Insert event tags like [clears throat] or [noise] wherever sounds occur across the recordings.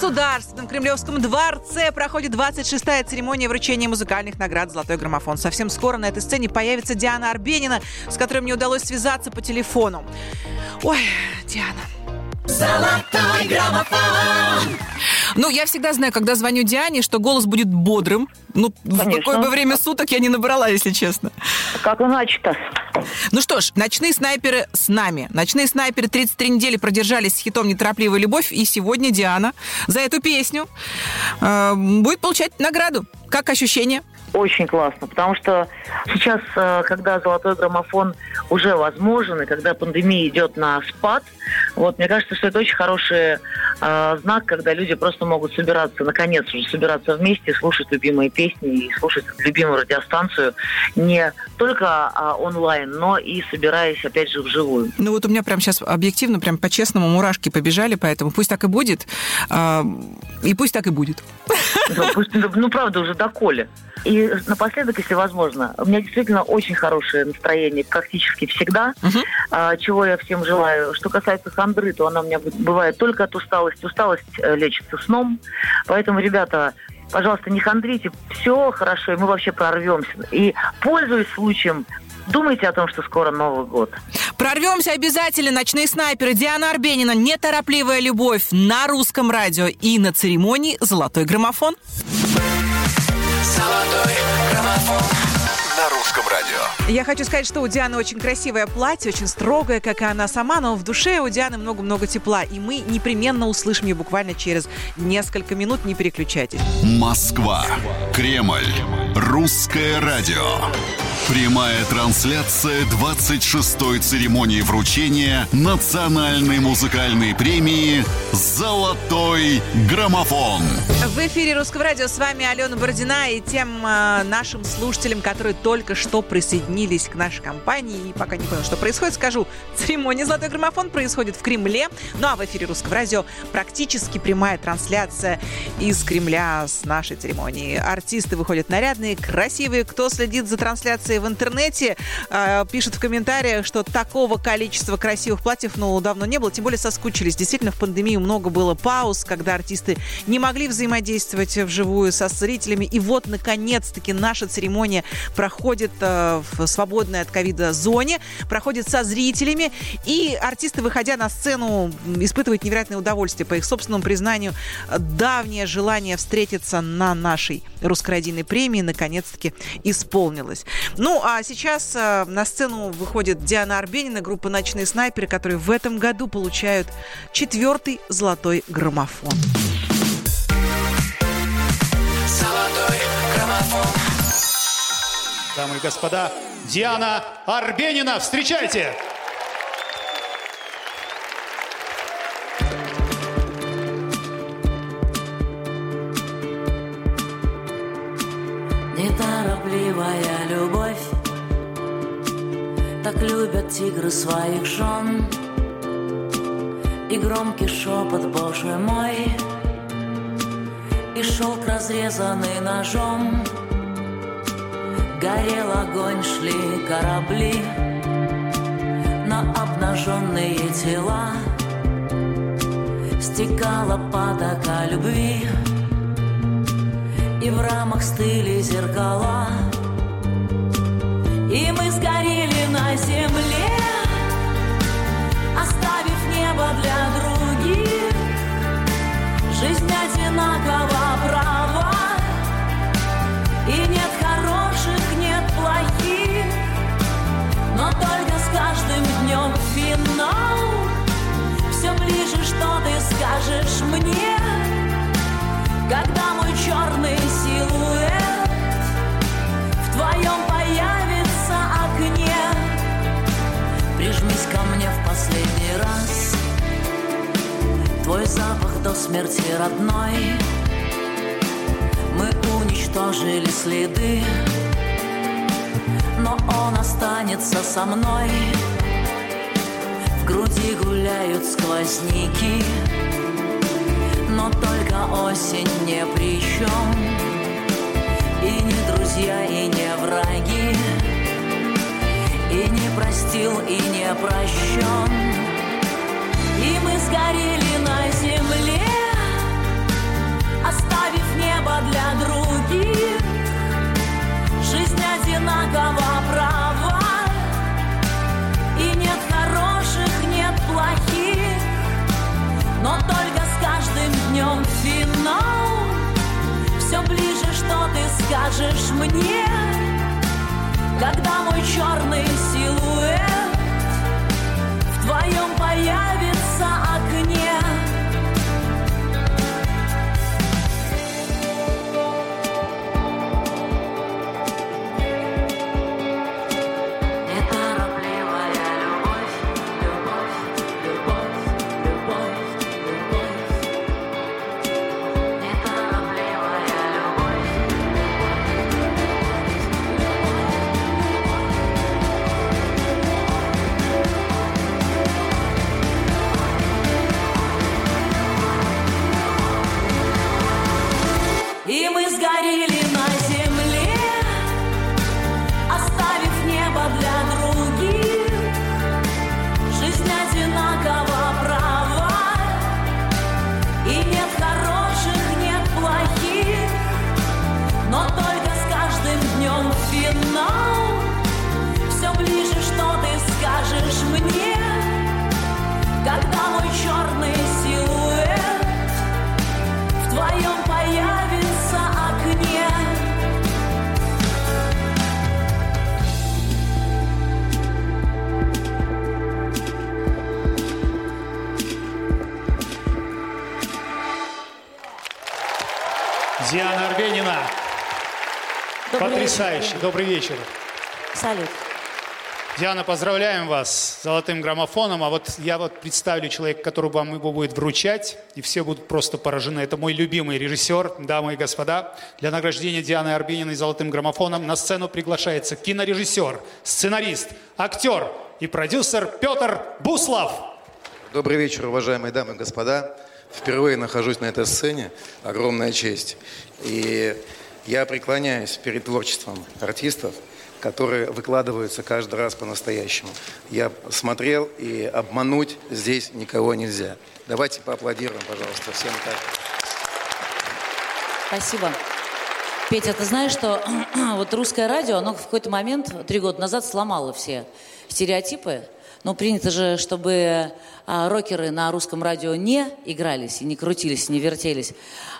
Государственном Кремлевском дворце проходит 26-я церемония вручения музыкальных наград «Золотой граммофон». Совсем скоро на этой сцене появится Диана Арбенина, с которой мне удалось связаться по телефону. Ой, Диана, Золотой граммофон. Ну, я всегда знаю, когда звоню Диане, что голос будет бодрым. Ну, в Конечно. какое бы время суток я не набрала, если честно. Как иначе-то? Ну что ж, ночные снайперы с нами. Ночные снайперы 33 недели продержались с хитом «Неторопливая любовь», и сегодня Диана за эту песню э, будет получать награду. Как ощущение? Очень классно, потому что сейчас, э, когда золотой граммофон уже возможен, и когда пандемия идет на спад, вот, мне кажется, что это очень хороший э, знак, когда люди просто могут собираться, наконец уже собираться вместе, слушать любимые песни и слушать любимую радиостанцию не только а, онлайн, но и собираясь, опять же, вживую. Ну вот у меня прям сейчас объективно, прям по-честному мурашки побежали, поэтому пусть так и будет. э, и пусть так и будет. Ну, пусть, ну, ну, правда, уже доколе. И напоследок, если возможно, у меня действительно очень хорошее настроение практически всегда, а, чего я всем желаю. Что касается хандры, то она у меня бывает только от усталости. Усталость э, лечится сном. Поэтому, ребята, пожалуйста, не хандрите. Все хорошо, и мы вообще прорвемся. И, пользуясь случаем, думайте о том, что скоро Новый год. Прорвемся обязательно. Ночные снайперы Диана Арбенина, «Неторопливая любовь» на русском радио и на церемонии «Золотой граммофон». Золотой граммофон. На русском радио. Я хочу сказать, что у Дианы очень красивое платье, очень строгое, как и она сама, но в душе у Дианы много-много тепла. И мы непременно услышим ее буквально через несколько минут. Не переключайтесь. Москва. Кремль. Русское радио. Прямая трансляция 26-й церемонии вручения национальной музыкальной премии «Золотой граммофон». В эфире Русского радио с вами Алена Бородина и тем э, нашим слушателям, которые только что присоединились к нашей компании и пока не понял, что происходит, скажу, церемония «Золотой граммофон» происходит в Кремле, ну а в эфире Русского радио практически прямая трансляция из Кремля с нашей церемонии. Артисты выходят нарядные, красивые. Кто следит за трансляцией в интернете, э, пишет в комментариях, что такого количества красивых платьев, ну, давно не было, тем более соскучились. Действительно, в пандемию много было пауз, когда артисты не могли взаимодействовать вживую со зрителями. И вот, наконец-таки, наша церемония проходит э, в свободной от ковида зоне, проходит со зрителями. И артисты, выходя на сцену, испытывают невероятное удовольствие. По их собственному признанию, давнее желание встретиться на нашей русскородийной премии наконец-таки исполнилось. Ну, а сейчас э, на сцену выходит Диана Арбенина, группа «Ночные снайперы», которые в этом году получают четвертый золотой граммофон. Золотой граммофон. Дамы и господа, Диана Арбенина, встречайте! Неторопливая любовь. Так любят тигры своих жен. И громкий шепот, боже мой. И шелк, разрезанный ножом. Горел огонь, шли корабли. На обнаженные тела. Стекала потока любви и в рамах стыли зеркала. И мы сгорели на земле Оставив небо для других. Жизнь одинакова права. И нет хороших, нет плохих. Но только с каждым днем финал. Все ближе, что ты скажешь мне Твой запах до смерти родной. Мы уничтожили следы Но он останется со мной. В груди гуляют сквозняки но только осень не при чем И не друзья, и не враги И не простил, и не прощен И мы сгорели скажешь мне, когда мой черный силуэт в твоем появится Потрясающе. Добрый вечер. Салют. Диана, поздравляем вас с золотым граммофоном. А вот я вот представлю человека, который вам его будет вручать, и все будут просто поражены. Это мой любимый режиссер, дамы и господа. Для награждения Дианы Арбениной золотым граммофоном на сцену приглашается кинорежиссер, сценарист, актер и продюсер Петр Буслов. Добрый вечер, уважаемые дамы и господа. Впервые нахожусь на этой сцене. Огромная честь. И я преклоняюсь перед творчеством артистов, которые выкладываются каждый раз по-настоящему. Я смотрел, и обмануть здесь никого нельзя. Давайте поаплодируем, пожалуйста, всем так. Спасибо. Петя, ты знаешь, что [clears throat] вот русское радио, оно в какой-то момент, три года назад, сломало все стереотипы. Ну, принято же, чтобы а, рокеры на русском радио не игрались, и не крутились, не вертелись.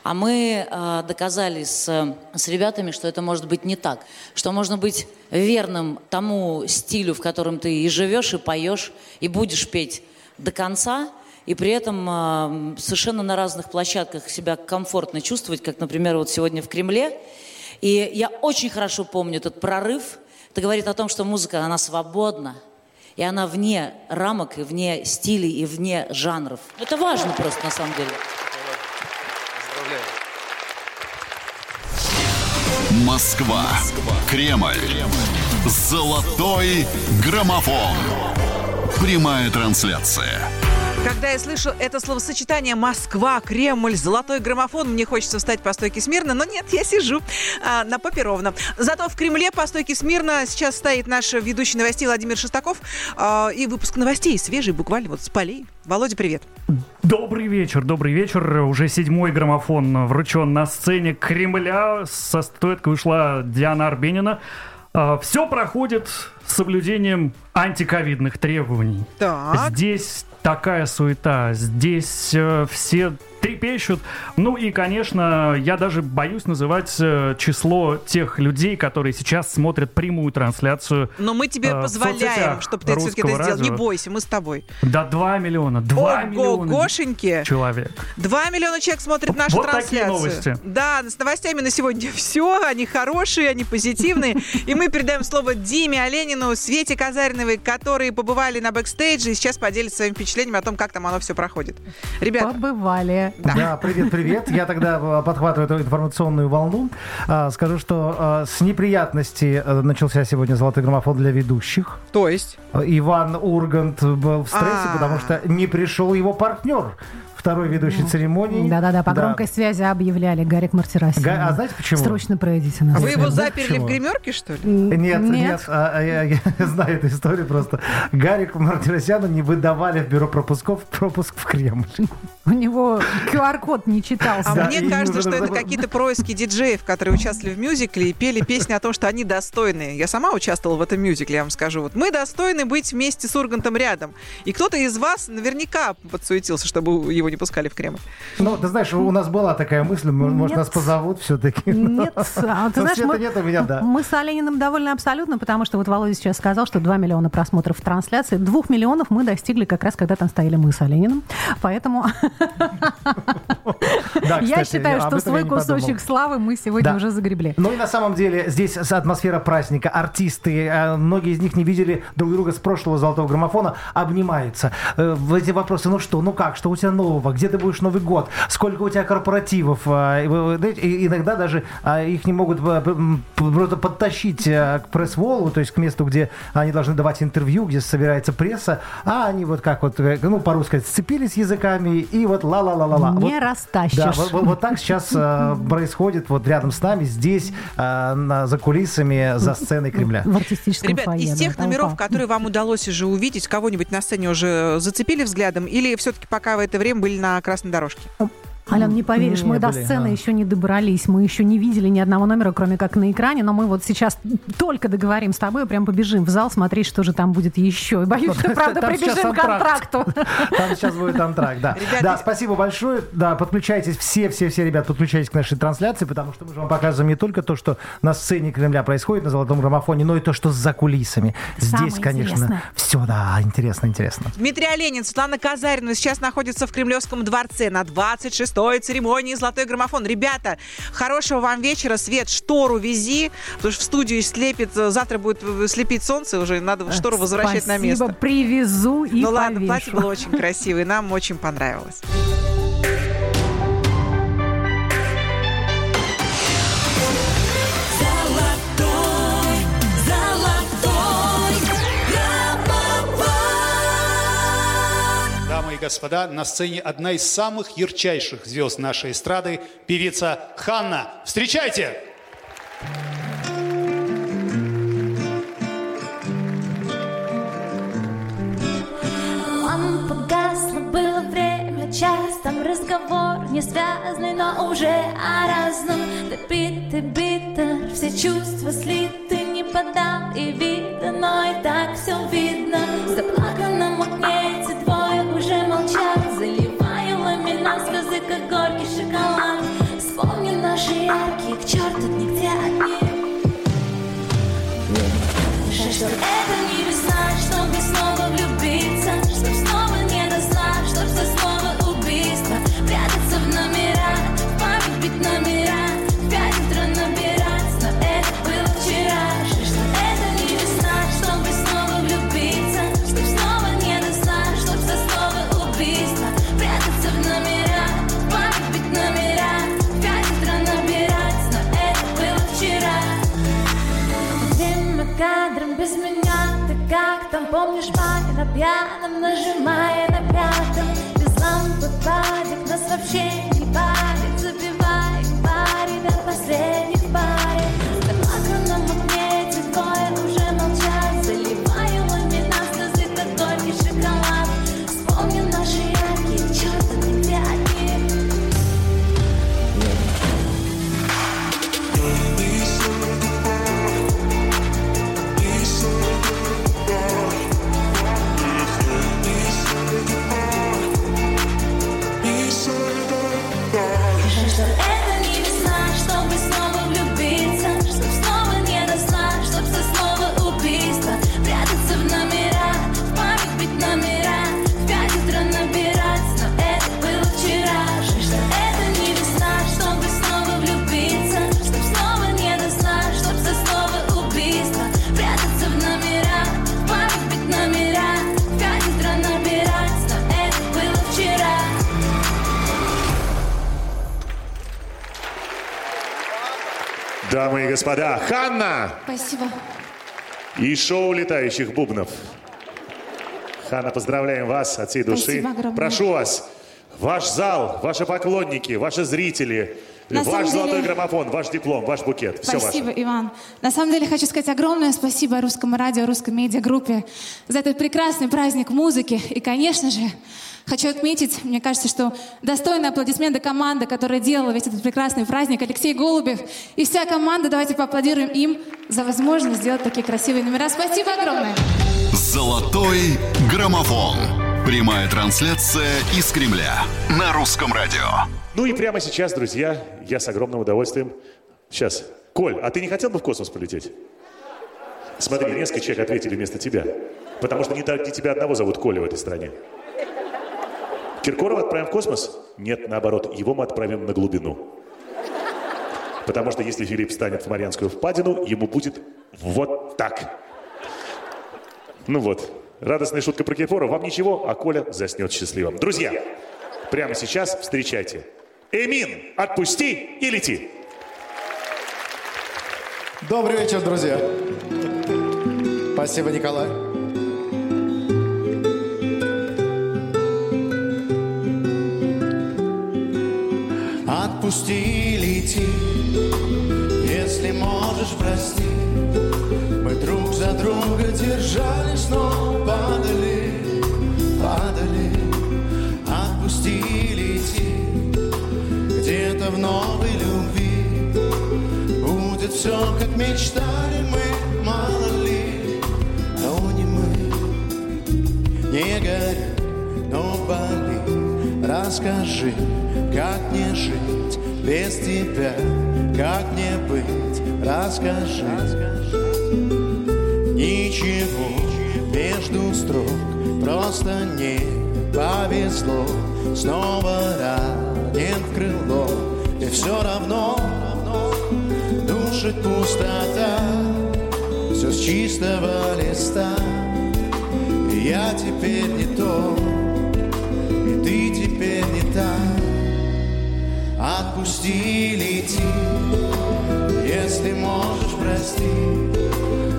А мы а, доказали с, с ребятами, что это может быть не так. Что можно быть верным тому стилю, в котором ты и живешь, и поешь, и будешь петь до конца, и при этом а, совершенно на разных площадках себя комфортно чувствовать, как, например, вот сегодня в Кремле. И я очень хорошо помню этот прорыв. Это говорит о том, что музыка, она свободна, и она вне рамок, и вне стилей, и вне жанров. Это важно просто на самом деле. Москва. Кремль. Золотой граммофон. Прямая трансляция. Когда я слышу это словосочетание «Москва», «Кремль», «Золотой граммофон», мне хочется встать по стойке смирно, но нет, я сижу а, на попе ровно. Зато в Кремле по стойке смирно сейчас стоит наш ведущий новостей Владимир Шестаков а, и выпуск новостей свежий, буквально вот с полей. Володя, привет. Добрый вечер, добрый вечер. Уже седьмой граммофон вручен на сцене Кремля. Со статуэткой ушла Диана Арбенина. Все проходит с соблюдением антиковидных требований. Так. Здесь такая суета, здесь э, все трепещут. Ну и, конечно, я даже боюсь называть э, число тех людей, которые сейчас смотрят прямую трансляцию. Но мы тебе э, позволяем, чтобы ты все-таки это сделал. Не бойся, мы с тобой. До 2 миллиона. 2 миллиона Ого-гошеньки. человек. Два миллиона человек смотрят нашу Вот такие трансляцию. новости. Да, с новостями на сегодня [laughs] все. Они хорошие, они позитивные. И мы передаем слово Диме Оленину, Свете Казариновой, которые побывали на бэкстейдже и сейчас поделятся своими впечатлениями о том, как там оно все проходит. Ребята, Побывали. Да, привет, привет. Я тогда э, подхватываю эту информационную волну. А, Скажу, что э, с неприятности э, начался сегодня золотой граммофон для ведущих. то есть? Иван Ургант был в стрессе, А. потому что не пришел его партнер. Второй ведущий церемонии. Да-да-да, по громкой связи объявляли Гарик Мартиросян. Га- а знаете почему? Срочно пройдите на А Вы его заперли почему? в гримерке, что ли? Нет, нет, Нет. а, а, я, я [laughs] знаю эту историю просто. Гарику Мартиросяну не выдавали в бюро пропусков пропуск в Кремль. У него QR-код не читался. А Да, мне кажется, что это какие-то происки диджеев, которые участвовали в мюзикле и пели песни о том, что они достойны. Я сама участвовала в этом мюзикле, я вам скажу. Вот мы достойны быть вместе с Ургантом рядом. И кто-то из вас наверняка подсуетился, чтобы его его не пускали в Кремль. Ну, ты знаешь, у нас была такая мысль, может, Нет. нас позовут все-таки. Нет, а ты знаешь, мы, нет у меня, да. мы с Олениным довольны абсолютно, потому что вот Володя сейчас сказал, что 2 миллиона просмотров в трансляции. Двух миллионов мы достигли как раз, когда там стояли мы с Олениным. Поэтому [laughs] я считаю, что свой кусочек славы мы сегодня уже загребли. Ну и на самом деле здесь атмосфера праздника, артисты, э, многие из них не видели друг друга с прошлого золотого граммофона, обнимаются. Э, В эти вопросы, ну что, ну как, что у тебя нового, где ты будешь Новый год, сколько у тебя корпоративов. и и иногда даже а, их не могут м, просто подтащить к пресс-волу, то есть к месту, где они должны давать интервью, где собирается пресса, а они вот как вот, э, ну по-русски сцепились языками и вот ла-ла-ла-ла-ла. Не Вот- растащишь. да, вот, вот- вот так сейчас [laughs] происходит вот рядом с нами, здесь, на- за кулисами, за сценой Кремля. В артистическом Ребят, фойе, из да, тех там номеров, упал. которые вам удалось уже увидеть, кого-нибудь на сцене уже зацепили взглядом? Или все-таки пока в это время были на красной дорожке? Ален, не поверишь, Не мы до были, сцены да. еще не добрались, мы еще не видели ни одного номера, кроме как на экране, но мы вот сейчас только договорим с тобой, прям побежим в зал смотреть, что же там будет еще. И боюсь, что, правда, прибежим к контракту. [laughs] Там сейчас будет антракт, да. Да, спасибо большое. Да, подключайтесь, все-все-все, ребят, подключайтесь к нашей трансляции, потому что мы же вам показываем не только то, что на сцене Кремля происходит, на золотом граммофоне, но и то, что за кулисами. Здесь, конечно, все, да, интересно, интересно. Дмитрий Оленин, Светлана Казарина сейчас находится в Кремлевском дворце на 26-й церемонии «Золотой граммофон». Ребята, хорошего вам вечера. Свет, штору вези, потому что в студию слепит, завтра будет слепить солнце, уже надо штору возвращать на место. Спасибо, привезу и ну ладно, повешу. платье было очень красивое, нам очень понравилось. Господа, на сцене одна из самых ярчайших звезд нашей эстрады, певица Ханна. Встречайте! Лампа гасла, было время, час Там разговор не связанный, но уже о разном Допитый битер, все чувства слиты Не подал и видно, но и так все видно В заплаканном магните Яркие, к черту нигде одни. Жаль, что это не весна, чтобы снова влюбиться без меня. Ты как там помнишь парень на пьяном Нажимая на пятом? Без лампы падик Нас вообще не парит. Забиваем парень до последних Ханна Спасибо. и шоу летающих бубнов. Ханна, поздравляем вас от всей души. Прошу вас, ваш зал, ваши поклонники, ваши зрители, На ваш самом деле- золотой граммофон, ваш диплом, ваш букет. Все Спасибо, ваше. Иван. На самом деле хочу сказать огромное спасибо русскому радио, русской медиагруппе за этот прекрасный праздник музыки. И, конечно же, хочу отметить, мне кажется, что достойные аплодисменты команды, которая делала весь этот прекрасный праздник, Алексей Голубев и вся команда. Давайте поаплодируем им за возможность сделать такие красивые номера. Спасибо огромное. Золотой граммофон. Прямая трансляция из Кремля на русском радио. Ну и прямо сейчас, друзья, я с огромным удовольствием... Сейчас. Коль, а ты не хотел бы в космос полететь? Смотри, несколько человек ответили вместо тебя. Потому что не, не тебя одного зовут Коля в этой стране. Киркорова отправим в космос? Нет, наоборот, его мы отправим на глубину. Потому что если Филипп встанет в Марианскую впадину, ему будет вот так. Ну вот, радостная шутка про Киркорова. Вам ничего, а Коля заснет счастливым. Друзья, прямо сейчас встречайте. Эмин, отпусти и лети. Добрый вечер, друзья. Спасибо, Николай. Отпусти, лети, если можешь, прости. Мы друг за друга держались, но падали, падали. Отпусти, лети, где-то в новой любви Будет все, как мечтали мы, мало ли, но не мы. Не гори, но боли, расскажи, как мне жить без тебя, как мне быть, расскажи. Ничего между строк просто не повезло, снова ранен в крыло, и все равно душит пустота, все с чистого листа. И я теперь не то, и ты теперь не та. Отпусти, лети, если можешь, прости.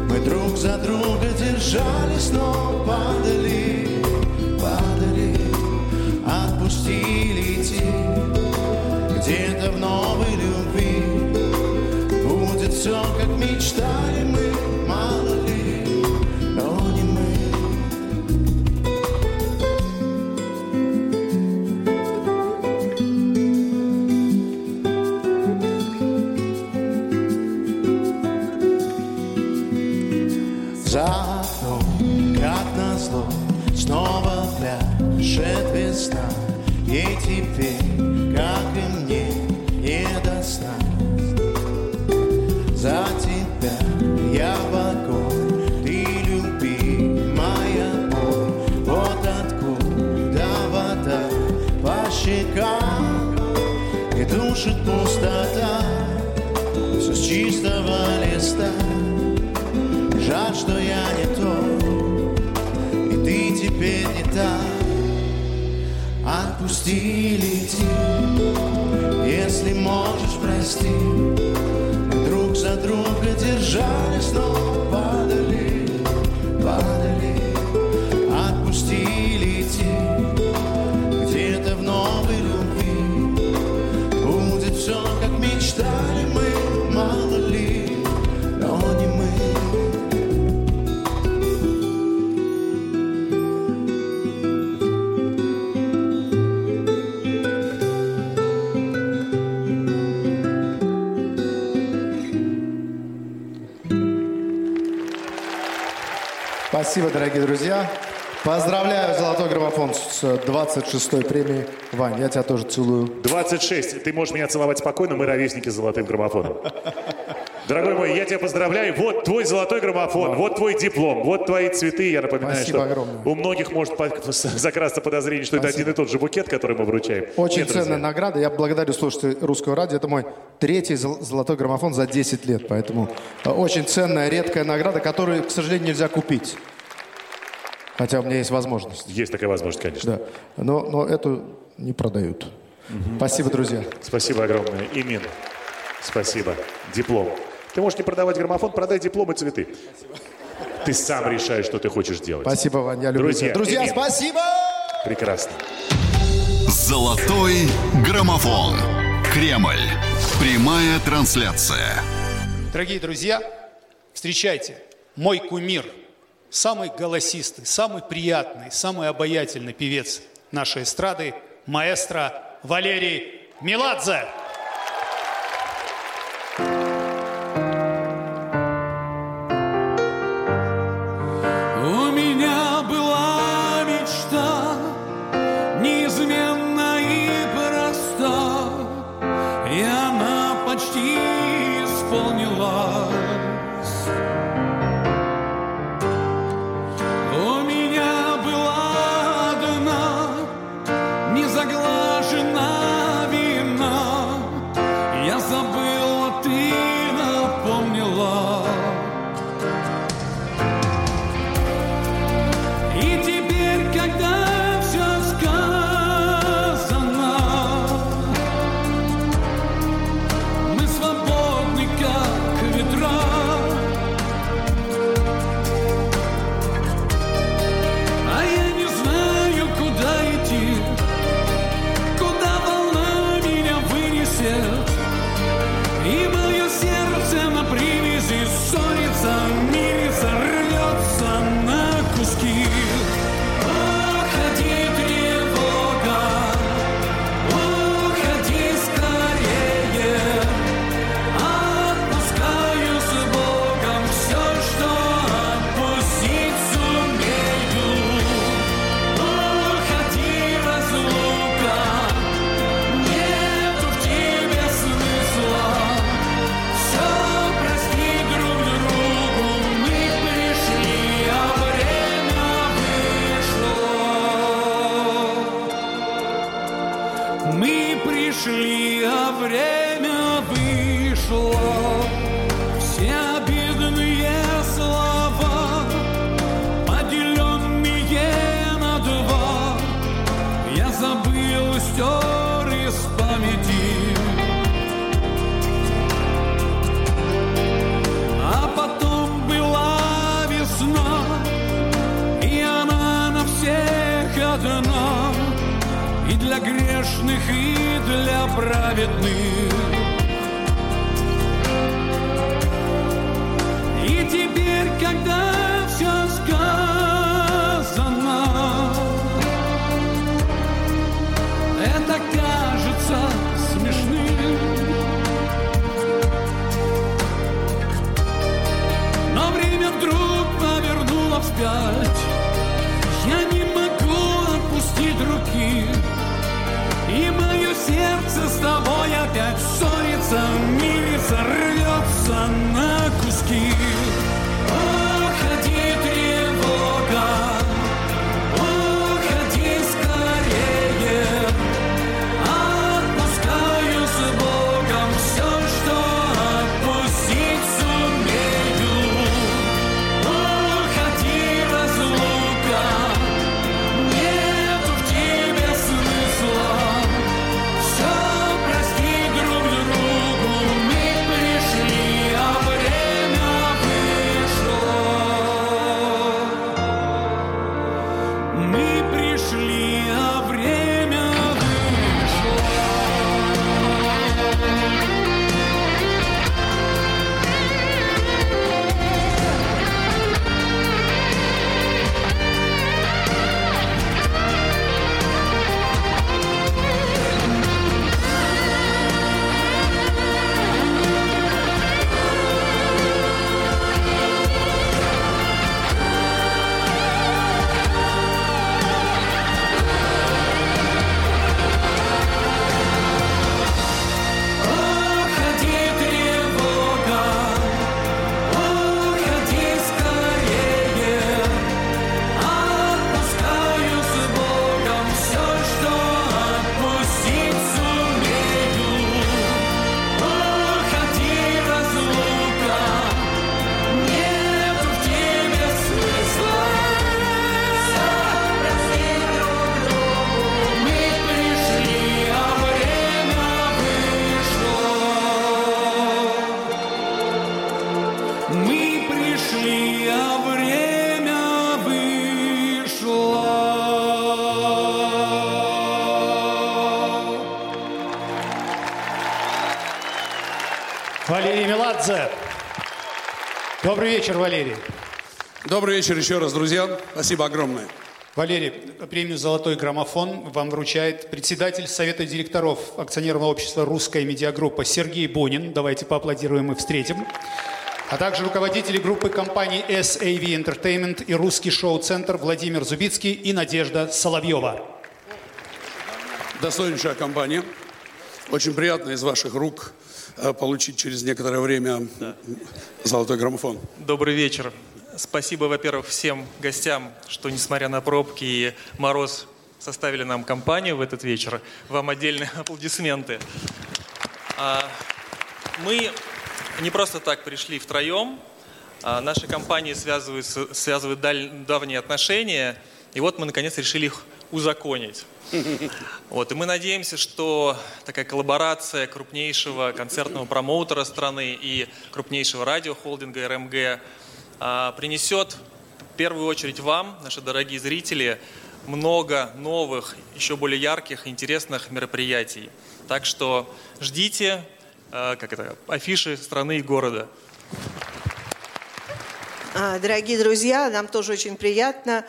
Мы друг за друга держались, но падали, падали. Отпусти, лети, где-то в новой любви Будет все, как мечтали мы, с 26-й премией. Вань, я тебя тоже целую. 26. Ты можешь меня целовать спокойно, мы ровесники с золотым граммофоном. Дорогой мой, я тебя поздравляю. Вот твой золотой граммофон, вот твой диплом, вот твои цветы. Я напоминаю, Спасибо что огромное. у многих может [laughs] закрасться подозрение, что это один и тот же букет, который мы вручаем. Очень Нет, друзья. ценная награда. Я благодарю слушателей русского радио. Это мой третий зол- золотой граммофон за 10 лет. Поэтому э, очень ценная, редкая награда, которую, к сожалению, нельзя купить. Хотя у меня есть возможность. Есть такая возможность, конечно. Да. Но, но эту не продают. Спасибо, друзья. Спасибо огромное. Имин. Спасибо. Диплом. Ты можешь не продавать граммофон, продай диплом и цветы. Ты сам решаешь, что ты хочешь делать. Спасибо, Вань, я люблю Друзья, тебя. Друзья, спасибо! Прекрасно. Золотой граммофон. Кремль. Прямая трансляция. Дорогие друзья, встречайте, мой кумир, самый голосистый, самый приятный, самый обаятельный певец нашей эстрады, маэстро Валерий Меладзе. Вспять Я не могу отпустить руки И мое сердце с тобой опять ссорится Мирится, рвется на куски Добрый вечер, Валерий. Добрый вечер еще раз, друзья. Спасибо огромное. Валерий, премию «Золотой граммофон» вам вручает председатель Совета директоров акционерного общества «Русская медиагруппа» Сергей Бонин. Давайте поаплодируем и встретим. А также руководители группы компаний SAV Entertainment и «Русский шоу-центр» Владимир Зубицкий и Надежда Соловьева. Достойнейшая компания. Очень приятно из ваших рук получить через некоторое время золотой граммофон. Добрый вечер. Спасибо, во-первых, всем гостям, что, несмотря на пробки и мороз, составили нам компанию в этот вечер. Вам отдельные [laughs] аплодисменты. А, Мы не просто так пришли втроем. А, Наши компании связывают даль- давние отношения. И вот мы, наконец, решили их узаконить. [laughs] Вот, и мы надеемся, что такая коллаборация крупнейшего концертного промоутера страны и крупнейшего радиохолдинга РМГ а, принесет в первую очередь вам, наши дорогие зрители, много новых, еще более ярких, интересных мероприятий. Так что ждите, а, как это, афиши страны и города. А, Дорогие друзья, нам тоже очень приятно.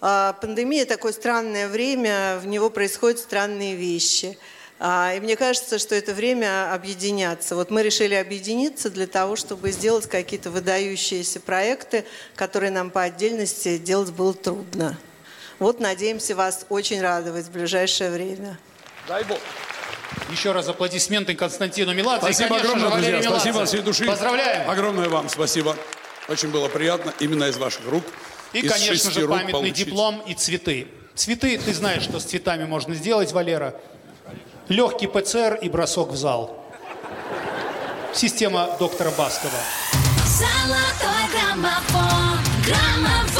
А, Пандемия такое странное время, в него происходят странные вещи. А, И мне кажется, что это время объединяться. Вот мы решили объединиться для того, чтобы сделать какие-то выдающиеся проекты, которые нам по отдельности делать было трудно. Вот надеемся вас очень радовать в ближайшее время. Дай Бог. Еще раз аплодисменты Константину Меладзе. и, Спасибо конечно огромное, друзья. Валерию Спасибо Меладзе. от всей души. Поздравляем. Огромное вам спасибо. Очень было приятно именно из ваших рук. И, из конечно же, памятный получить. диплом и цветы. Цветы, ты знаешь, что с цветами можно сделать, Валера. Легкий ПЦР и бросок в зал. Система доктора Баскова. Золотой граммофон, граммофон.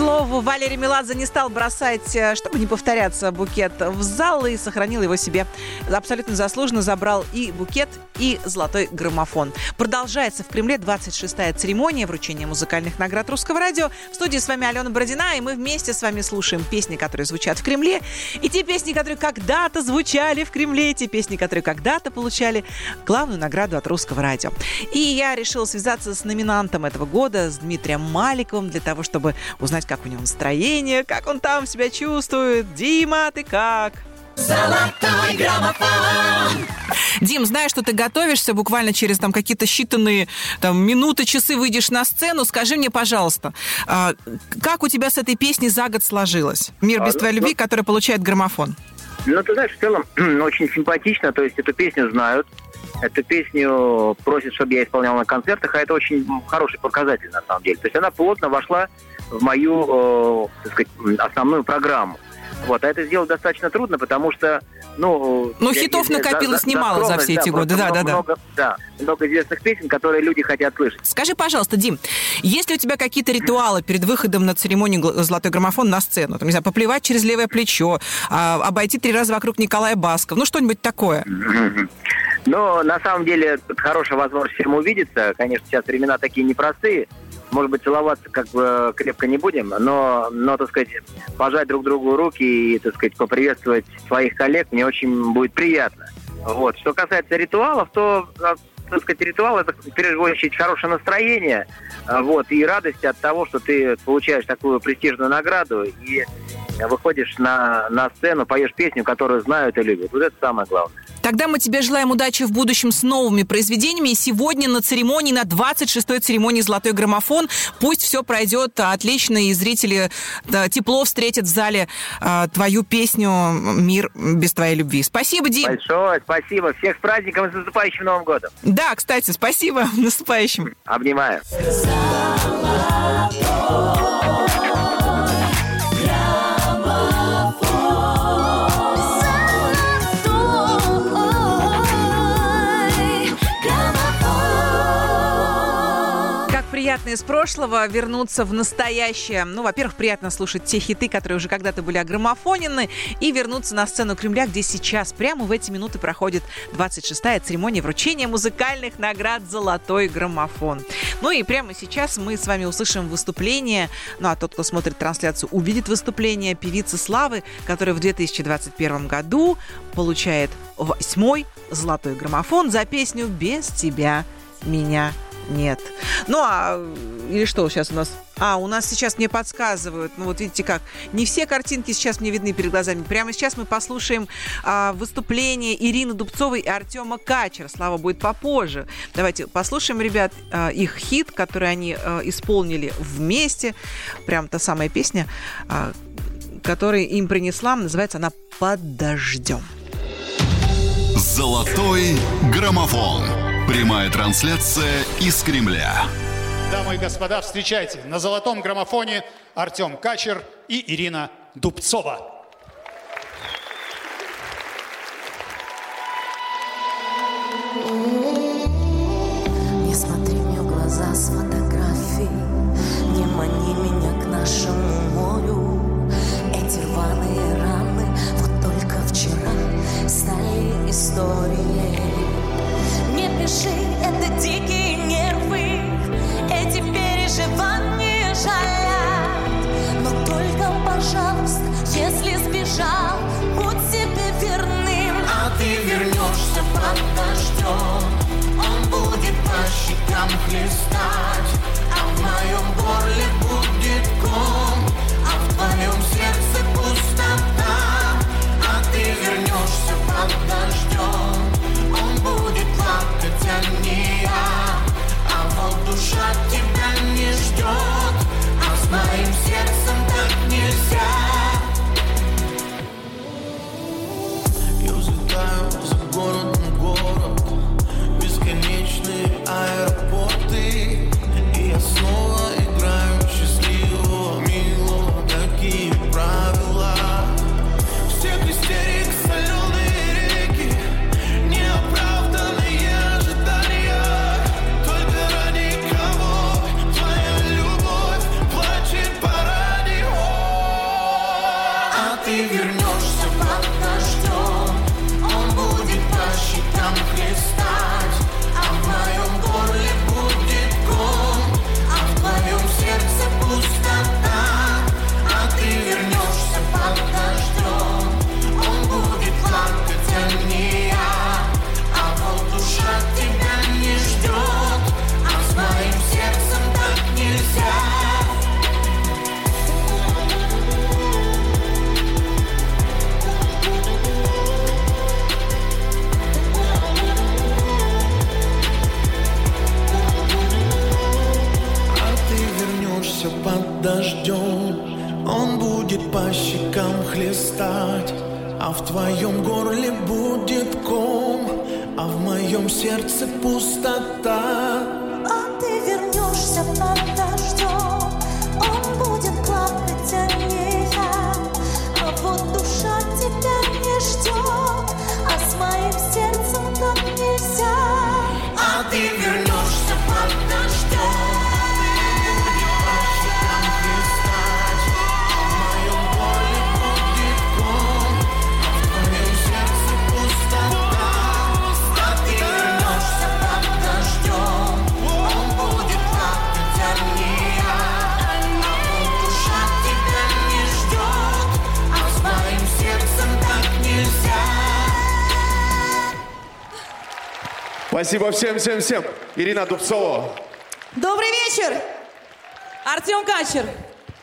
Слову, Валерий Меладзе не стал бросать, э, чтобы не повторяться, букет в зал и сохранил его себе. Абсолютно заслуженно забрал и букет, и золотой граммофон. Продолжается в Кремле 26-я церемония вручения музыкальных наград Русского радио. В студии с вами Алена Бородина, и мы вместе с вами слушаем песни, которые звучат в Кремле, и те песни, которые когда-то звучали в Кремле, и те песни, которые когда-то получали главную награду от Русского радио. И я решила связаться с номинантом этого года, с Дмитрием Маликовым, для того, чтобы узнать, как у него настроение, как он там себя чувствует. Дима, ты как? Золотой граммофон. Дим, знаю, что ты готовишься, буквально через там какие-то считанные там, минуты, часы выйдешь на сцену. Скажи мне, пожалуйста, а, как у тебя с этой песней за год сложилось? «Мир без А, твоей ну, любви», который получает граммофон. Ну, ты знаешь, в целом [clears throat] очень симпатично, то есть эту песню знают, эту песню просят, чтобы я исполнял на концертах, а это очень хороший показатель на самом деле. То есть она плотно вошла в мою, э, так сказать, основную программу. Вот, а это сделать достаточно трудно, потому что, ну... Ну, хитов я- накопилось за- немало за все эти годы, просто да, да, да. много, да. Много известных песен, которые люди хотят слышать. Скажи, пожалуйста, Дим, есть ли у тебя какие-то ритуалы перед выходом на церемонию «Золотой граммофон» на сцену? Там, не знаю, поплевать через левое плечо, а, обойти три раза вокруг Николая Баскова, ну, что-нибудь такое? Но на самом деле хорошая возможность всем увидеться. Конечно, сейчас времена такие непростые. Может быть, целоваться как бы крепко не будем, но, но, так сказать, пожать друг другу руки и, так сказать, поприветствовать своих коллег мне очень будет приятно. Вот. Что касается ритуалов, то, а, так сказать, ритуал это в первую очередь хорошее настроение, а, вот, и радость от того, что ты получаешь такую престижную награду и выходишь на, на сцену, поешь песню, которую знают и любят. Вот это самое главное. Тогда мы тебе желаем удачи в будущем с новыми произведениями. И сегодня на церемонии, на 26-й церемонии «Золотой граммофон» пусть все пройдет отлично, и зрители да, тепло встретят в зале а, твою песню «Мир без твоей любви». Спасибо, Дим. Большое спасибо. Всех с праздником и с наступающим Новым годом. Да, кстати, спасибо. [laughs] Наступающим. Обнимаю. Как приятно из прошлого вернуться в настоящее. Ну, во-первых, приятно слушать те хиты, которые уже когда-то были огромофонены, и вернуться на сцену Кремля, где сейчас, прямо в эти минуты, проходит 26-я церемония вручения музыкальных наград «Золотой граммофон». Ну и прямо сейчас мы с вами услышим выступление, ну а тот, кто смотрит трансляцию, увидит выступление певицы Славы, которая в 2021 году получает восьмой «Золотой граммофон» за песню «Без тебя меня нет. Ну, а или что сейчас у нас? А, у нас сейчас мне подсказывают. Ну, вот видите как. Не все картинки сейчас мне видны перед глазами. Прямо сейчас мы послушаем а, выступление Ирины Дубцовой и Артема Качера. Слава будет попозже. Давайте послушаем, ребят, а, их хит, который они а, исполнили вместе. Прям та самая песня, а, которую им принесла. Называется она «Под дождем». Золотой граммофон. Прямая трансляция из Кремля. Дамы и господа, встречайте на золотом граммофоне Артем Качер и Ирина Дубцова. Не смотри мне в глаза с фотографий, не мани меня к нашему морю. Эти рваные раны вот только вчера стали историей. Дикие нервы, эти переживания жалят. Но только, пожалуйста, если сбежал, будь себе верным. А ты вернешься под дождем, он будет по щекам хлестать, а в моем горле будет ком, а в твоем сердце пустота. А ты вернешься под дождем, Спасибо всем, всем, всем. Ирина Дубцова. Добрый вечер! Артем Качер.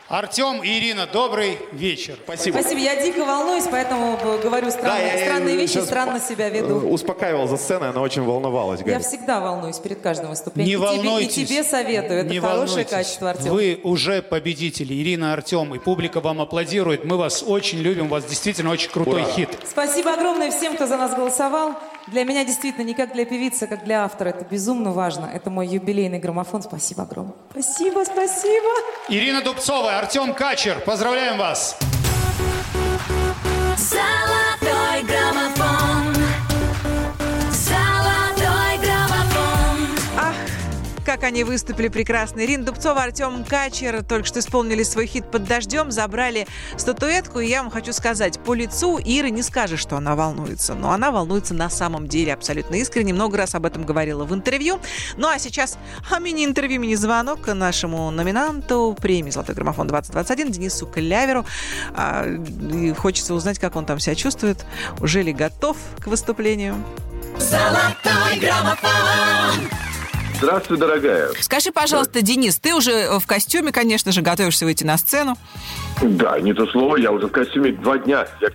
Артем и Ирина, добрый вечер. Спасибо. Спасибо, я дико волнуюсь, поэтому э, говорю странные, Да, я- я странные вещи, странно себя Э, веду. Успокаивал за сценой, она очень волновалась. Я говорит. всегда волнуюсь перед каждым выступлением. Не и, тебе, и волнуйтесь. тебе советую. Это Не хорошее волнуйтесь. качество, Артем. Вы уже победители. Ирина, Артем, и публика вам аплодирует. Мы вас очень любим. У вас действительно очень крутой Ура. хит. Спасибо огромное всем, кто за нас голосовал. Для меня действительно не как для певицы, а как для автора. Это безумно важно. Это мой юбилейный граммофон. Спасибо огромное. Спасибо, спасибо. Ирина Дубцова, Артем Качер, поздравляем вас. Как они выступили прекрасно. Ирина Дубцова, Артем Качер только что исполнили свой хит «Под дождем», забрали статуэтку. И я вам хочу сказать, по лицу Иры не скажешь, что она волнуется. Но она волнуется на самом деле абсолютно искренне. Много раз об этом говорила в интервью. Ну а сейчас а, мини-интервью, мини-звонок нашему номинанту премии «Золотой граммофон-2021» Денису Кляверу. А, и хочется узнать, как он там себя чувствует. Уже ли готов к выступлению? Золотой граммофон. Здравствуй, дорогая. Скажи, пожалуйста, Денис, ты уже в костюме, конечно же, готовишься выйти на сцену. Да, не то слово, я уже в костюме два дня. Я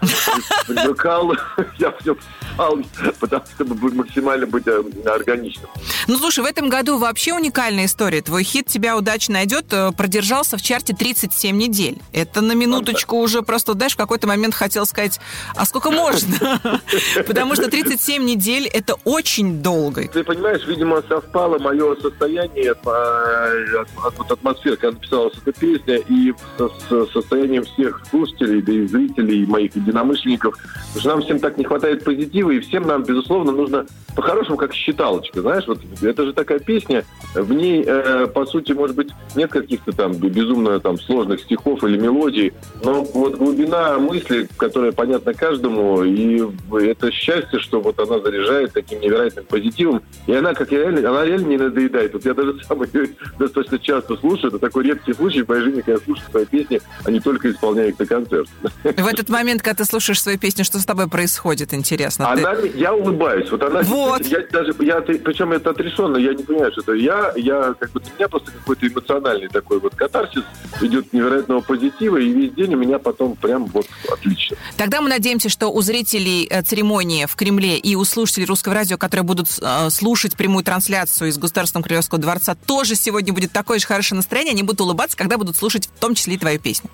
привыкал, [laughs] я все писал, потому чтобы максимально быть э, органичным. Ну, слушай, в этом году вообще уникальная история. Твой хит «Тебя удача найдет» э, продержался в чарте 37 недель. Это на минуточку уже просто, знаешь, в какой-то момент хотел сказать, а сколько можно? [laughs] Потому что 37 недель – это очень долго. Ты понимаешь, видимо, совпало мое состояние, э, от- атмосфера, когда написалась эта песня, и со- состоянием всех слушателей, да и зрителей, и моих единомышленников. Потому что нам всем так не хватает позитива, и всем нам, безусловно, нужно по-хорошему как считалочка, знаешь, вот это же такая песня, в ней, э, по сути, может быть, нет каких-то там безумно там сложных стихов или мелодий, но вот глубина мысли, которая понятна каждому, и это счастье, что вот она заряжает таким невероятным позитивом, и она как реально, она реально не надоедает. Вот я даже сам ее [laughs] достаточно часто слушаю, это такой редкий случай в моей жизни, когда я слушаю свои песни, а не только исполняю их на концерт. [laughs] В этот момент, когда ты слушаешь свою песню, что с тобой происходит, интересно? Ты- Она, я улыбаюсь. Вот она, Вот. Я даже, я, причем это отрешенно, я не понимаю, что это я, я как бы для меня просто какой-то эмоциональный такой вот катарсис идет невероятного позитива, и весь день у меня потом прям вот отлично. Тогда мы надеемся, что у зрителей э, церемонии в Кремле и у слушателей русского радио, которые будут э, слушать прямую трансляцию из Государственного Кремлевского дворца, тоже сегодня будет такое же хорошее настроение. Они будут улыбаться, когда будут слушать в том числе и твою песню.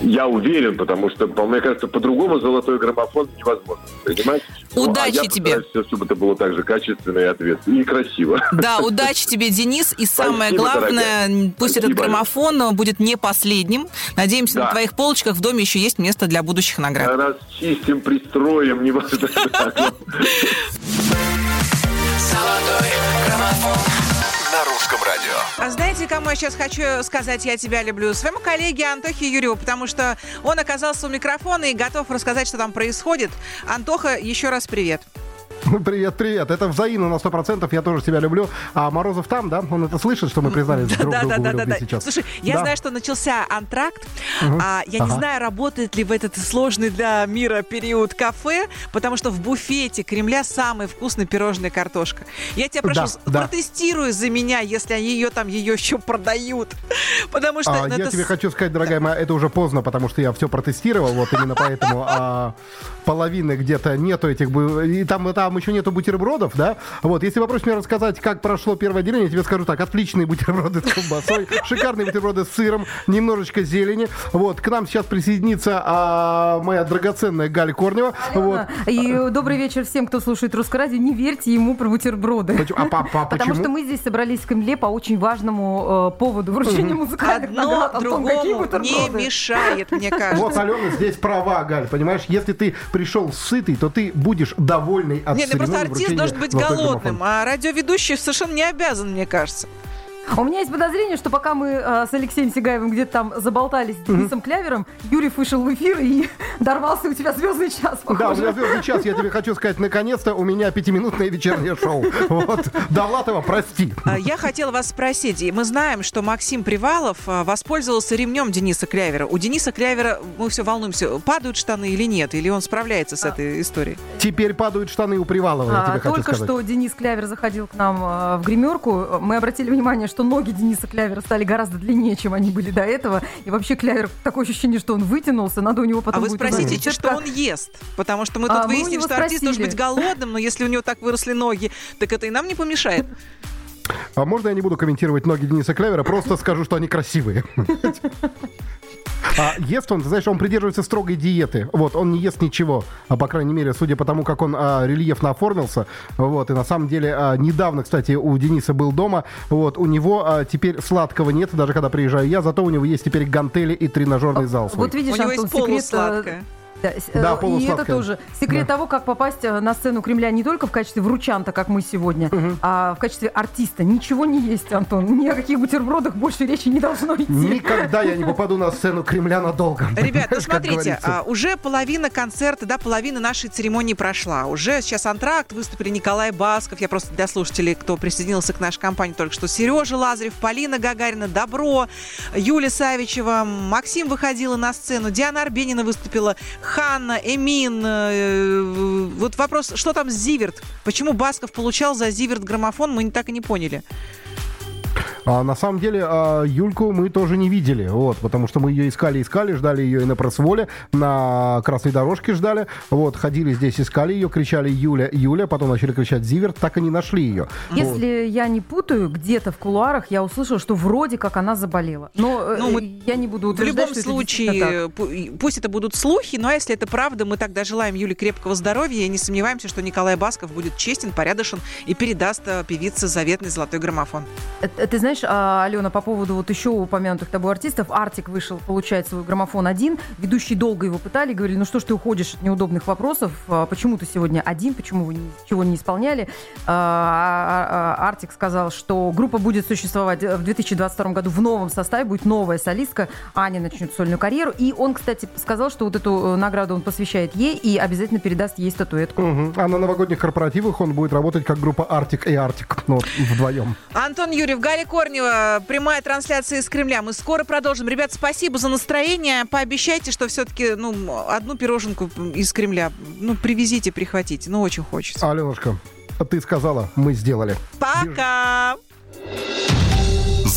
Я уверен, потому что, по- мне кажется, по-другому золотой граммофон невозможно. Понимаете? Удачи а я тебе. Все, чтобы это было так же качественно и ответственно, и красиво. Да, удачи тебе, Денис. И самое Спасибо, главное, дорогая. пусть этот граммофон будет не последним. Надеемся, на твоих полочках в доме еще есть место для будущих наград. Расчистим, пристроим, неважно. [laughs] [laughs] [laughs] На русском радио. А знаете, кому я сейчас хочу сказать «я тебя люблю»? Своему коллеге Антохе Юрьеву, потому что он оказался у микрофона и готов рассказать, что там происходит. Антоха, еще раз привет. Привет, [laughs] привет. Это взаимно на 100%. Я тоже тебя люблю. А Морозов там, да? Он это слышит, что мы признались друг Да, другу да, да, да, да. сейчас. Слушай, я Да. знаю, что начался антракт. Мгм. А, я не Ага. знаю, работает ли в этот сложный для мира период кафе, потому что в буфете Кремля самая вкусная пирожная картошка. Я тебя прошу, Да, с- да. протестируй за меня, если они ее там ее еще продают. [laughs] Потому что А, ну, я это тебе хочу сказать, дорогая моя, это уже поздно, потому что я все протестировал, вот именно поэтому а, половины где-то нету этих... бы- И там, и там еще нету бутербродов, да? Вот, если попросишь меня рассказать, как прошло первое отделение, я тебе скажу так, отличные бутерброды с колбасой, [laughs] шикарные бутерброды с сыром, немножечко зелени. Вот, к нам сейчас присоединится а, моя драгоценная Галя Корнева. Вот. И добрый вечер всем, кто слушает Русское радио. Не верьте ему про бутерброды. А, по- по- Потому почему? что мы здесь собрались в Кремле по очень важному э, поводу вручения музыкальных Одно наград. Какие другому не бутерброды? мешает, мне кажется. Вот, Алена, здесь права, Галь, понимаешь? Если ты пришел сытый, то ты будешь довольный от Нет, ну просто артист должен быть «Золотой голодным, граммофон». а радиоведущий совершенно не обязан, мне кажется. У меня есть подозрение, что пока мы э, с Алексеем Сигаевым где-то там заболтались с Денисом Клявером, Юрий вышел в эфир и [laughs] дорвался у тебя звездный час. Да, у похоже. меня звездный час, я тебе хочу сказать, наконец-то у меня пятиминутное вечернее шоу. Вот, Довлатова, прости. А, Я хотела вас спросить, и мы знаем, что Максим Привалов а, воспользовался ремнем Дениса Клявера. У Дениса Клявера, мы все волнуемся, падают штаны или нет, или он справляется с этой историей? Теперь падают штаны у Привалова, я А, тебе хочу Только сказать. что Денис Клявер заходил к нам в гримерку. Мы обратили внимание, что ноги Дениса Клявера стали гораздо длиннее, чем они были до этого. И вообще Клявер такое ощущение, что он вытянулся. Надо у него А потом вы будет узнать спросите, рецепт, что он ест? Потому что мы А, тут мы у выяснили, него что артист должен спросили. быть голодным, но если у него так выросли ноги, так это и нам не помешает. А можно я не буду комментировать ноги Дениса Клявера, просто скажу, что они красивые. [laughs] А ест он, ты знаешь, он придерживается строгой диеты. Вот, он не ест ничего. А по крайней мере, судя по тому, как он а, рельефно оформился. Вот, и на самом деле, а, недавно, кстати, у Дениса был дома. Вот, у него а, теперь сладкого нет, даже когда приезжаю я, зато у него есть теперь гантели и тренажерный зал свой. Вот видишь, У него Антон, есть секрет, э, полусладкое. Да, с- Да, э, и это тоже секрет Да. того, как попасть э, на сцену Кремля не только в качестве вручанта, как мы сегодня, а в качестве артиста. Ничего не есть, Антон. Ни о каких бутербродах больше речи не должно идти. Никогда я не попаду на сцену Кремля надолго. [laughs] Ребят, ну смотрите, а, уже половина концерта, да, половина нашей церемонии прошла. Уже сейчас антракт, выступили Николай Басков. Я просто для слушателей, кто присоединился к нашей компании только что. Сережа Лазарев, Полина Гагарина, Добро, Юлия Савичева, Максим выходила на сцену, Диана Арбенина выступила, Ханна, Эмин. э, Вот вопрос, что там с Зиверт? Почему Басков получал за Зиверт граммофон, мы так и не поняли. А на самом деле а, Юльку мы тоже не видели, вот, потому что мы ее искали, искали, ждали ее и на пресс-воле, на красной дорожке ждали, вот, ходили здесь, искали ее, кричали Юля, Юля, потом начали кричать Зиверт, так и не нашли ее. Вот. Если я не путаю, где-то в кулуарах я услышала, что вроде как она заболела. Но э, Ну, мы я не буду В утверждать, любом что это случае, пу- пусть это будут слухи, но если это правда, мы тогда желаем Юле крепкого здоровья и не сомневаемся, что Николай Басков будет честен, порядочен и передаст э, певице заветный золотой граммофон. Э, Ты знаешь, а, Алена, по поводу вот еще упомянутых тобой артистов, Артик вышел получать свой граммофон один. Ведущие долго его пытали, говорили, ну что ж ты уходишь от неудобных вопросов, а, почему ты сегодня один, почему вы ничего не исполняли. А, Артик сказал, что группа будет существовать в 2022 году в новом составе, будет новая солистка, Аня начнет сольную карьеру. И он, кстати, сказал, что вот эту э, награду он посвящает ей и обязательно передаст ей статуэтку. Мгм. А на новогодних корпоративах он будет работать как группа Артик и Артик, ну, вот, вдвоем. Антон Юрьев, Галя Корнева, прямая трансляция из Кремля. Мы скоро продолжим. Ребят, спасибо за настроение. Пообещайте, что все-таки ну, одну пироженку из Кремля ну, привезите, прихватите. Ну, очень хочется. Аленушка, ты сказала, мы сделали. Пока!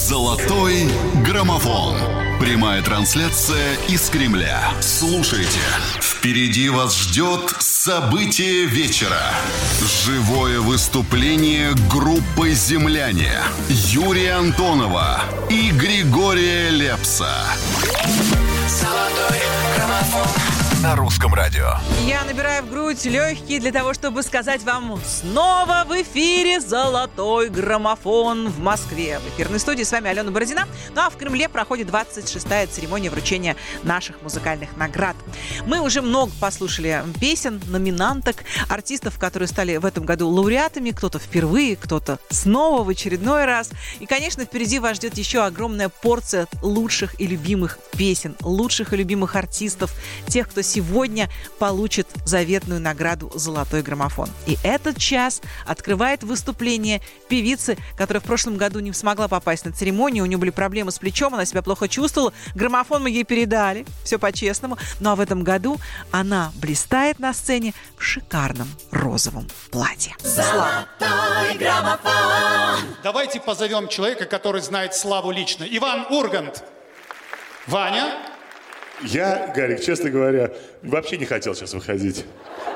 Золотой граммофон. Прямая трансляция из Кремля. Слушайте. Впереди вас ждет событие вечера. Живое выступление группы «Земляне». Юрия Антонова и Григория Лепса. Золотой граммофон на русском радио. Я набираю в грудь легкие для того, чтобы сказать вам снова в эфире «Золотой граммофон» в Москве. В эфирной студии с вами Алена Бородина. Ну а в Кремле проходит 26-я церемония вручения наших музыкальных наград. Мы уже много послушали песен, номинанток, артистов, которые стали в этом году лауреатами. Кто-то впервые, кто-то снова в очередной раз. И, конечно, впереди вас ждет еще огромная порция лучших и любимых песен, лучших и любимых артистов, тех, кто сегодня получит заветную награду «Золотой граммофон». И этот час открывает выступление певицы, которая в прошлом году не смогла попасть на церемонию, у нее были проблемы с плечом, она себя плохо чувствовала, граммофон мы ей передали, все по-честному. Ну а в этом году она блистает на сцене в шикарном розовом платье. Слава! Давайте позовем человека, который знает Славу лично. Иван Ургант. Ваня? Я, Гарик, честно говоря, вообще не хотел сейчас выходить.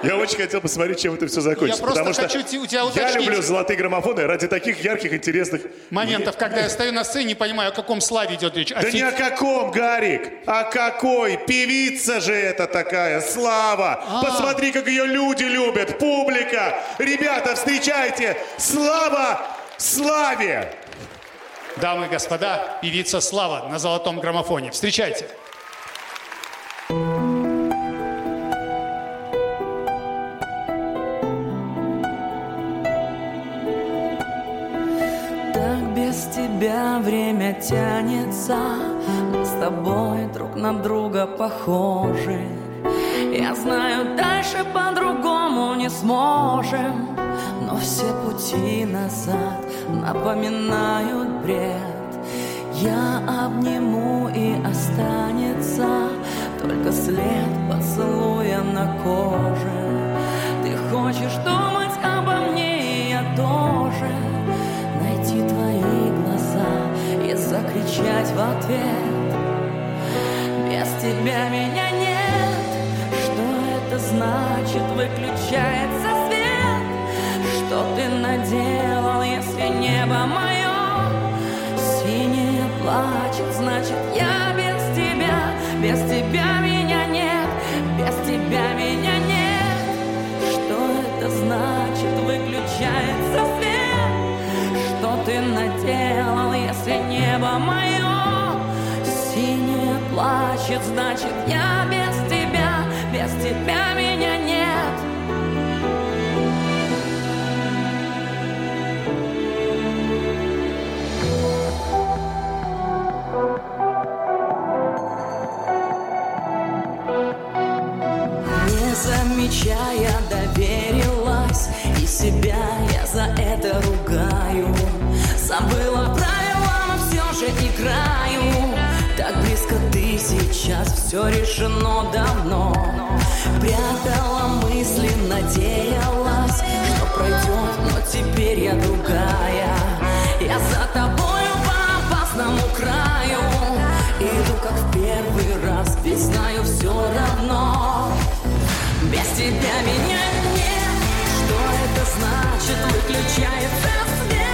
Я очень хотел посмотреть, чем это все закончится. Я потому что хочу у тебя я уточнить. люблю золотые граммофоны ради таких ярких, интересных Моментов, когда я стою на сцене, не понимаю, о каком славе идет речь. Да ни о каком, Гарик! О какой? Певица же это такая, Слава! А. Посмотри, как ее люди любят, публика! Ребята, встречайте! Слава Славе! Дамы и господа, певица Слава на золотом граммофоне. Встречайте. Тебя время тянется. Мы с тобой друг на друга похожи. Я знаю, дальше по-другому не сможем. Но все пути назад напоминают бред. Я обниму и останется Только след поцелуя на коже закричать в ответ. Без тебя меня нет. Что это значит? Выключается свет. Что ты наделал, если небо мое Синее плачет, значит я без тебя. Без тебя меня нет. Без тебя меня нет. Что это значит? Выключается свет. Ты наделал, если небо мое плачет, значит я без тебя, без тебя меня нет. Не замечая, доверилась И себя я за это ругаю Забыла правила, но все же играю сейчас, все решено давно. Прятала мысли, надеялась Что пройдет, но теперь я другая. Я за тобою по опасному краю. Иду как в первый раз, ведь знаю все равно. Без тебя меня нет. Что это значит? Выключается свет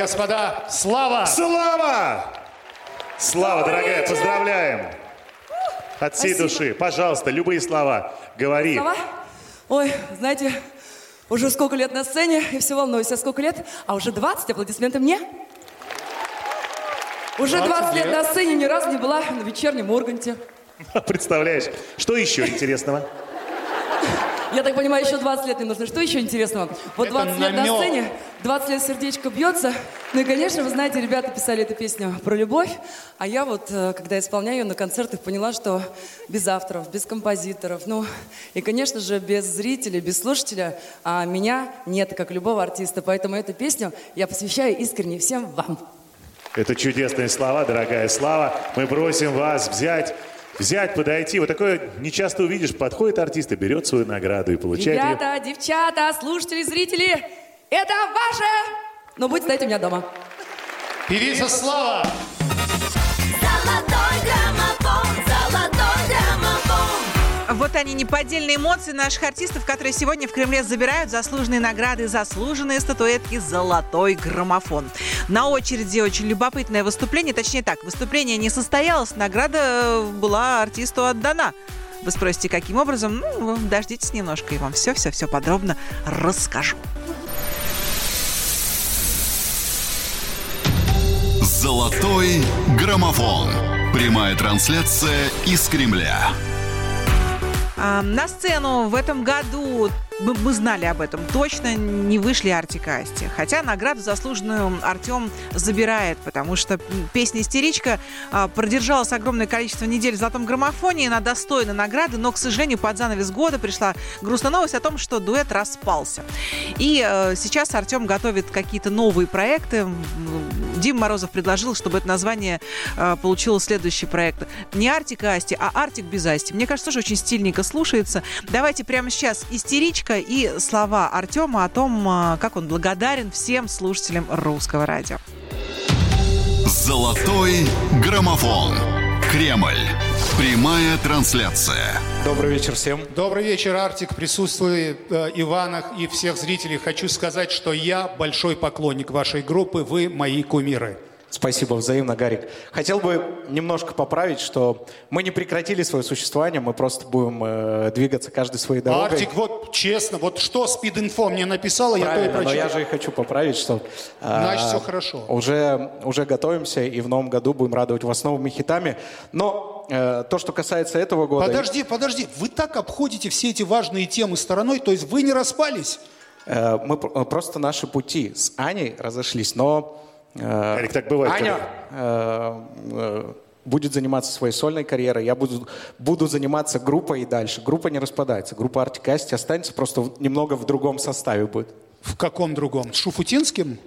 господа, Слава! Слава! Слава, дорогая, поздравляем! От всей Спасибо. души. Пожалуйста, любые слова. Говори. Слова? Ой, знаете, уже сколько лет на сцене, и все волнуюсь. А сколько лет? А уже 20, аплодисменты мне. Уже 20 20 лет лет. на сцене, ни разу не была на вечернем Урганте. [laughs] Представляешь, что еще интересного? Я так понимаю, еще 20 лет не нужно. Что еще интересного? Вот Это 20 лет на сцене, 20 лет сердечко бьется. Ну и, конечно, вы знаете, ребята писали эту песню про любовь. А я вот, э, когда исполняю ее на концертах, поняла, что без авторов, без композиторов, ну и, конечно же, без зрителей, без слушателя а меня нет, как любого артиста. Поэтому эту песню я посвящаю искренне всем вам. Это чудесные слова, дорогая Слава. Мы просим вас взять взять, подойти. Вот такое не часто увидишь. Подходит артист и берет свою награду и получает ее. Ребята, девчата, слушатели, зрители, это ваше! Но будете знать у меня дома. Певица Слава! Вот они, неподдельные эмоции наших артистов, которые сегодня в Кремле забирают заслуженные награды, заслуженные статуэтки «Золотой граммофон». На очереди очень любопытное выступление, точнее так, выступление не состоялось, награда э, была артисту отдана. Вы спросите, каким образом? Ну, дождитесь немножко, и вам все-все-все подробно расскажу. Золотой граммофон. Прямая трансляция из Кремля. На сцену в этом году мы, мы знали об этом точно, не вышли Артик и Асти. Хотя награду заслуженную Артем забирает, потому что песня «Истеричка» а, продержалась огромное количество недель в золотом граммофоне, и она награды, но, к сожалению, под занавес года пришла грустная новость о том, что дуэт распался. И э, сейчас Артем готовит какие-то новые проекты. Дим Морозов предложил, чтобы это название э, получило следующий проект. Не Артик и Асти, а Артик без Асти. Мне кажется, тоже очень стильненько слушается. Давайте прямо сейчас «Истеричка» и слова Артема о том, э, как он благодарен всем слушателям русского радио. Золотой граммофон. Кремль. Прямая трансляция. Добрый вечер всем. Добрый вечер, Артик. Присутствует э, Иванах и всех зрителей. Хочу сказать, что я большой поклонник вашей группы. Вы мои кумиры. Спасибо, взаимно, Гарик. Хотел бы немножко поправить, что мы не прекратили свое существование, мы просто будем э, двигаться каждый своей дорогой. Артик, вот честно, вот что спид-инфо мне написала, я то и Правильно, но прочитал. я же и хочу поправить, что э, Значит, всё хорошо. Уже, уже готовимся и в новом году будем радовать вас новыми хитами. Но э, то, что касается этого года... Подожди, подожди. Вы так обходите все эти важные темы стороной, то есть вы не распались? Э, Мы пр- просто наши пути с Аней разошлись, но... э, так бывает, Аня э, э, будет заниматься своей сольной карьерой, я буду, буду заниматься группой и дальше. Группа не распадается, группа Артикасти останется, просто немного в другом составе будет. В каком другом? С Шуфутинским?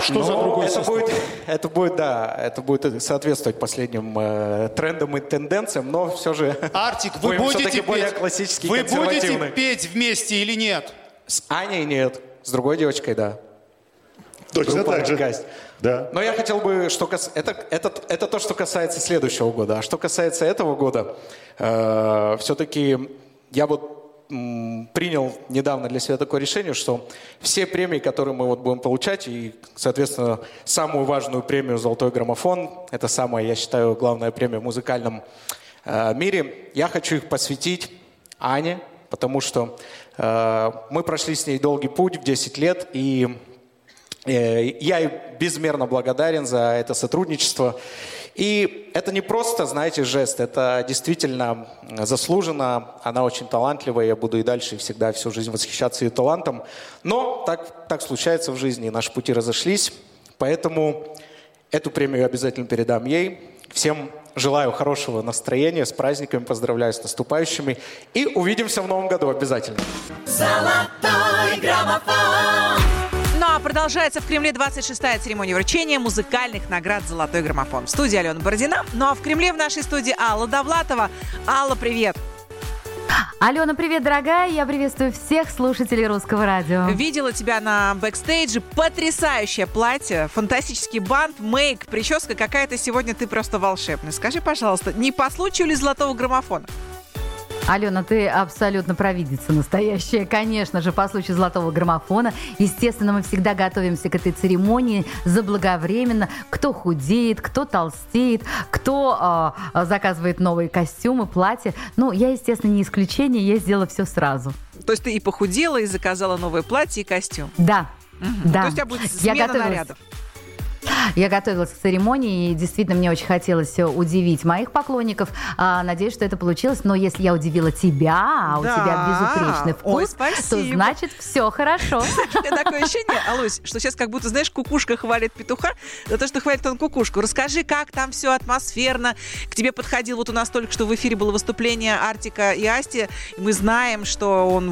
Что за Ну, другой это состав? будет, это будет, да, это будет соответствовать последним э, трендам и тенденциям, но все же Артик, вы будете все-таки более петь? классический, Вы будете петь вместе или нет? С Аней нет, с другой девочкой, да. Точно так же. Да. Но я хотел бы, что кас... это, это, это то, что касается следующего года. А что касается этого года, все-таки я вот м, принял недавно для себя такое решение, что все премии, которые мы вот будем получать, и, соответственно, самую важную премию «Золотой граммофон», это самая, я считаю, главная премия в музыкальном э, мире, я хочу их посвятить Ане, потому что э, мы прошли с ней долгий путь в 10 лет, и Э, Я ей безмерно благодарен за это сотрудничество. И это не просто, знаете, жест, это действительно заслуженно. Она очень талантливая, я буду и дальше всегда всю жизнь восхищаться ее талантом. Но так, так случается в жизни, наши пути разошлись. Поэтому эту премию я обязательно передам ей. Всем желаю хорошего настроения, с праздниками, поздравляю с наступающими. И увидимся в новом году обязательно. Золотой граммофон. Ну а продолжается в Кремле 26-я церемония вручения музыкальных наград «Золотой граммофон». В студии Алена Бородина. Ну а в Кремле в нашей студии Алла Довлатова. Алла, привет. Алена, привет, дорогая. Я приветствую всех слушателей русского радио. Видела тебя на бэкстейдже. Потрясающее платье, фантастический бант, мейк, прическа какая-то сегодня ты просто волшебная. Скажи, пожалуйста, не по случаю ли золотого граммофона? Алена, ты абсолютно провидица настоящая. Конечно же, по случаю золотого граммофона. Естественно, мы всегда готовимся к этой церемонии заблаговременно. Кто худеет, кто толстеет, кто э, заказывает новые костюмы, платья. Ну, я, естественно, не исключение, я сделала все сразу. То есть ты и похудела, и заказала новое платье и костюм? Да. Да. То есть у тебя будет Я смена готовилась. нарядов? Я готовилась к церемонии, и действительно мне очень хотелось э, удивить моих поклонников. А, надеюсь, что это получилось. Но если я удивила тебя, а у Да. тебя безупречный Ой, вкус, то спасибо. значит все хорошо. [laughs] Такое ощущение, Алусь, что сейчас как будто, знаешь, кукушка хвалит петуха за то, что хвалит он кукушку. Расскажи, как там все атмосферно. К тебе подходил, вот у нас только что в эфире было выступление Артика и Асти. Мы знаем, что он...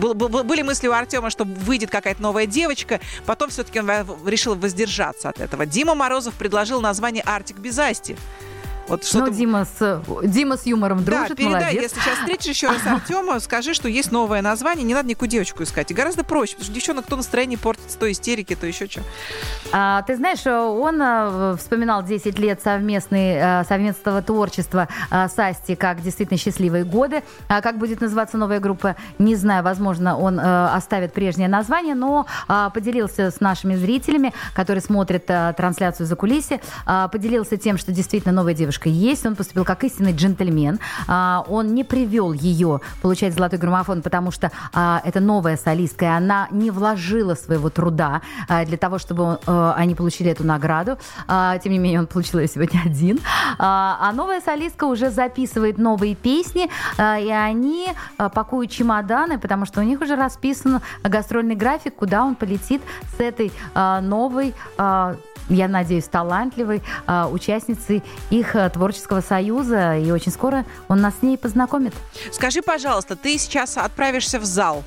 Были мысли у Артема, что выйдет какая-то новая девочка. Потом все-таки он решил воздержаться от этого. Дима Морозов предложил название «Артик без Асти». Вот что-то... Ну, Дима с, Дима с юмором Да, дружит, передай, молодец. если сейчас встретишь еще раз Артема, скажи, что есть новое название, не надо никакую девочку искать. И гораздо проще, потому что девчонок то настроение портится, то истерики, то еще что. А, ты знаешь, он э, вспоминал 10 лет совместной, э, совместного творчества э, с Асти как действительно счастливые годы. А как будет называться новая группа, не знаю. Возможно, он оставит прежнее название, но а, поделился с нашими зрителями, которые смотрят трансляцию за кулиси, а, поделился тем, что действительно новая девушка есть. Он поступил как истинный джентльмен. А, Он не привел ее получать золотой граммофон, потому что а, это новая солистка, и она не вложила своего труда а, для того, чтобы э, они получили эту награду. А, Тем не менее, он получил ее сегодня [laughs] один. А а новая солистка уже записывает новые песни, а, и они а, пакуют чемоданы, потому что у них уже расписан гастрольный график, куда он полетит с этой а, новой а, я надеюсь, талантливой а, участницей их а, творческого союза. И очень скоро он нас с ней познакомит. Скажи, пожалуйста, ты сейчас отправишься в зал.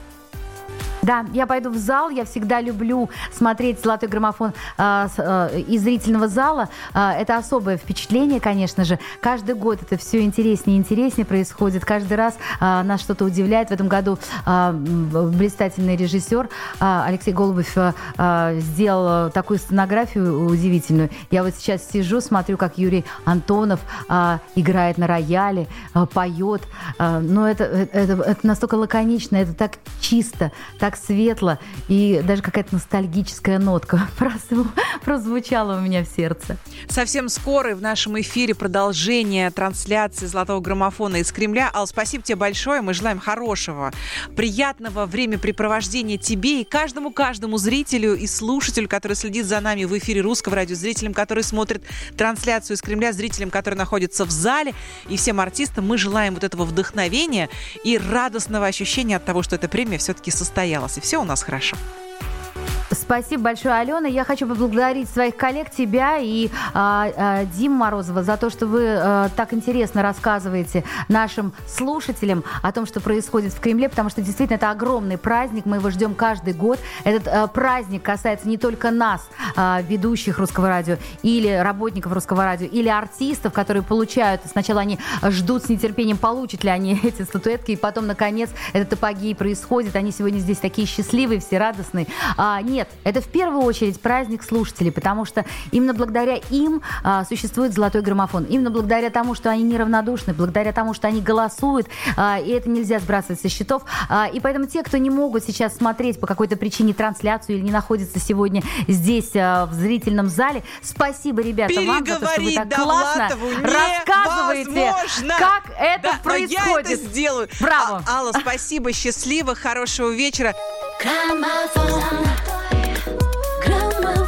Да, я пойду в зал. Я всегда люблю смотреть золотой граммофон с, а, из зрительного зала. А, это особое впечатление, конечно же. Каждый год это все интереснее и интереснее происходит. Каждый раз а, нас что-то удивляет. В этом году м, блистательный режиссер а, Алексей Голубев а, а, сделал такую сценографию удивительную. Я вот сейчас сижу, смотрю, как Юрий Антонов а, играет на рояле, а, поет. А, но это, это, это настолько лаконично, это так чисто, так светло, и даже какая-то ностальгическая нотка [laughs] прозвучала у меня в сердце. Совсем скоро в нашем эфире продолжение трансляции «Золотого граммофона» из Кремля. Ал, спасибо тебе большое. Мы желаем хорошего, приятного времяпрепровождения тебе и каждому-каждому зрителю и слушателю, который следит за нами в эфире русского радио, зрителям, которые смотрят трансляцию из Кремля, зрителям, которые находятся в зале, и всем артистам мы желаем вот этого вдохновения и радостного ощущения от того, что эта премия все-таки состоялась. И все у нас хорошо. Спасибо большое, Алена. Я хочу поблагодарить своих коллег, тебя и а, а, Диму Морозова за то, что вы а, так интересно рассказываете нашим слушателям о том, что происходит в Кремле, потому что действительно это огромный праздник, мы его ждем каждый год. Этот а, праздник касается не только нас, а, ведущих русского радио, или работников русского радио, или артистов, которые получают, сначала они ждут с нетерпением, получат ли они [laughs] эти статуэтки, и потом, наконец, этот апогей происходит. Они сегодня здесь такие счастливые, все радостные. А, нет, это в первую очередь праздник слушателей, потому что именно благодаря им а, существует золотой граммофон. Именно благодаря тому, что они неравнодушны, благодаря тому, что они голосуют, а, и это нельзя сбрасывать со счетов. А, и поэтому те, кто не могут сейчас смотреть по какой-то причине трансляцию или не находятся сегодня здесь, а, в зрительном зале, спасибо, ребята, вам за то, что вы так классно рассказываете, как это Да, но я происходит. это сделаю. Браво. А- Алла, спасибо, счастливо, хорошего вечера. Граммофон. clamor.